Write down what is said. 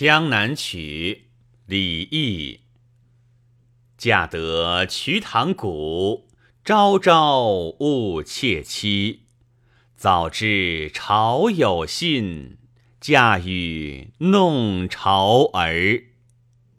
江南曲，李益。嫁得瞿塘古，朝朝误妾期。早知朝有信，嫁与弄潮儿。